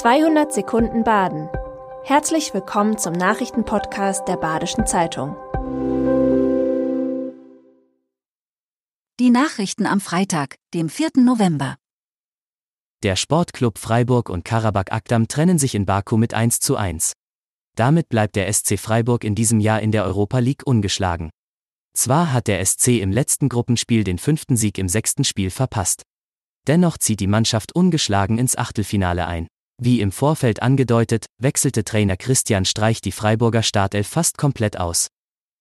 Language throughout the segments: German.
200 Sekunden Baden. Herzlich willkommen zum Nachrichtenpodcast der Badischen Zeitung. Die Nachrichten am Freitag, dem 4. November. Der Sportclub Freiburg und Karabakh Akdam trennen sich in Baku mit 1 zu 1. Damit bleibt der SC Freiburg in diesem Jahr in der Europa League ungeschlagen. Zwar hat der SC im letzten Gruppenspiel den fünften Sieg im sechsten Spiel verpasst. Dennoch zieht die Mannschaft ungeschlagen ins Achtelfinale ein. Wie im Vorfeld angedeutet, wechselte Trainer Christian Streich die Freiburger Startelf fast komplett aus.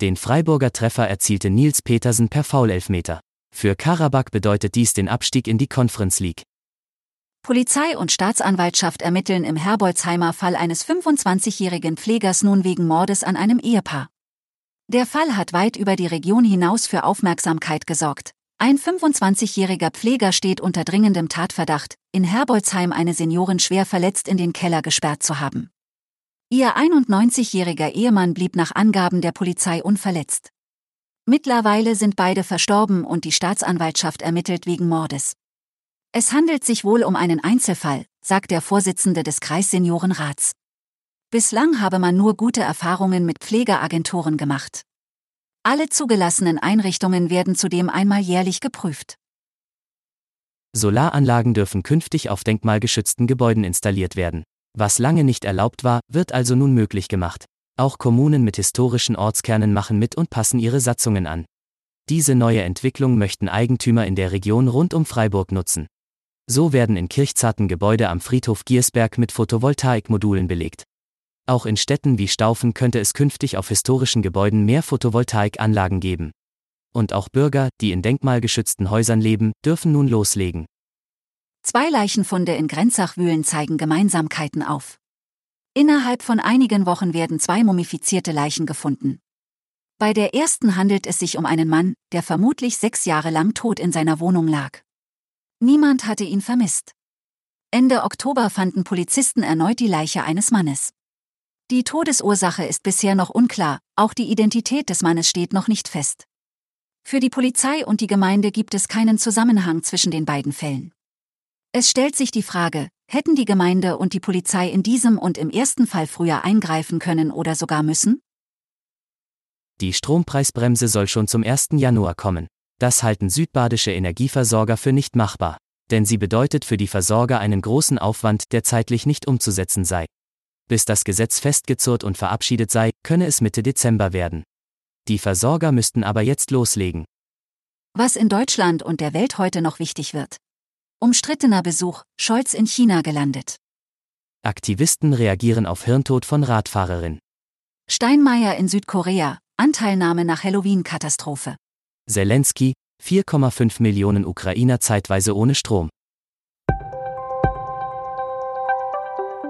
Den Freiburger Treffer erzielte Nils Petersen per Foulelfmeter. Für Karabakh bedeutet dies den Abstieg in die Conference League. Polizei und Staatsanwaltschaft ermitteln im Herbolzheimer Fall eines 25-jährigen Pflegers nun wegen Mordes an einem Ehepaar. Der Fall hat weit über die Region hinaus für Aufmerksamkeit gesorgt. Ein 25-jähriger Pfleger steht unter dringendem Tatverdacht, in Herbolzheim eine Seniorin schwer verletzt in den Keller gesperrt zu haben. Ihr 91-jähriger Ehemann blieb nach Angaben der Polizei unverletzt. Mittlerweile sind beide verstorben und die Staatsanwaltschaft ermittelt wegen Mordes. Es handelt sich wohl um einen Einzelfall, sagt der Vorsitzende des Kreisseniorenrats. Bislang habe man nur gute Erfahrungen mit Pflegeagenturen gemacht. Alle zugelassenen Einrichtungen werden zudem einmal jährlich geprüft. Solaranlagen dürfen künftig auf denkmalgeschützten Gebäuden installiert werden. Was lange nicht erlaubt war, wird also nun möglich gemacht. Auch Kommunen mit historischen Ortskernen machen mit und passen ihre Satzungen an. Diese neue Entwicklung möchten Eigentümer in der Region rund um Freiburg nutzen. So werden in Kirchzarten Gebäude am Friedhof Giersberg mit Photovoltaikmodulen belegt. Auch in Städten wie Staufen könnte es künftig auf historischen Gebäuden mehr Photovoltaikanlagen geben. Und auch Bürger, die in denkmalgeschützten Häusern leben, dürfen nun loslegen. Zwei Leichenfunde in Grenzachwühlen zeigen Gemeinsamkeiten auf. Innerhalb von einigen Wochen werden zwei mumifizierte Leichen gefunden. Bei der ersten handelt es sich um einen Mann, der vermutlich sechs Jahre lang tot in seiner Wohnung lag. Niemand hatte ihn vermisst. Ende Oktober fanden Polizisten erneut die Leiche eines Mannes. Die Todesursache ist bisher noch unklar, auch die Identität des Mannes steht noch nicht fest. Für die Polizei und die Gemeinde gibt es keinen Zusammenhang zwischen den beiden Fällen. Es stellt sich die Frage, hätten die Gemeinde und die Polizei in diesem und im ersten Fall früher eingreifen können oder sogar müssen? Die Strompreisbremse soll schon zum 1. Januar kommen. Das halten südbadische Energieversorger für nicht machbar, denn sie bedeutet für die Versorger einen großen Aufwand, der zeitlich nicht umzusetzen sei. Bis das Gesetz festgezurrt und verabschiedet sei, könne es Mitte Dezember werden. Die Versorger müssten aber jetzt loslegen. Was in Deutschland und der Welt heute noch wichtig wird. Umstrittener Besuch, Scholz in China gelandet. Aktivisten reagieren auf Hirntod von Radfahrerin. Steinmeier in Südkorea, Anteilnahme nach Halloween-Katastrophe. Zelensky, 4,5 Millionen Ukrainer zeitweise ohne Strom.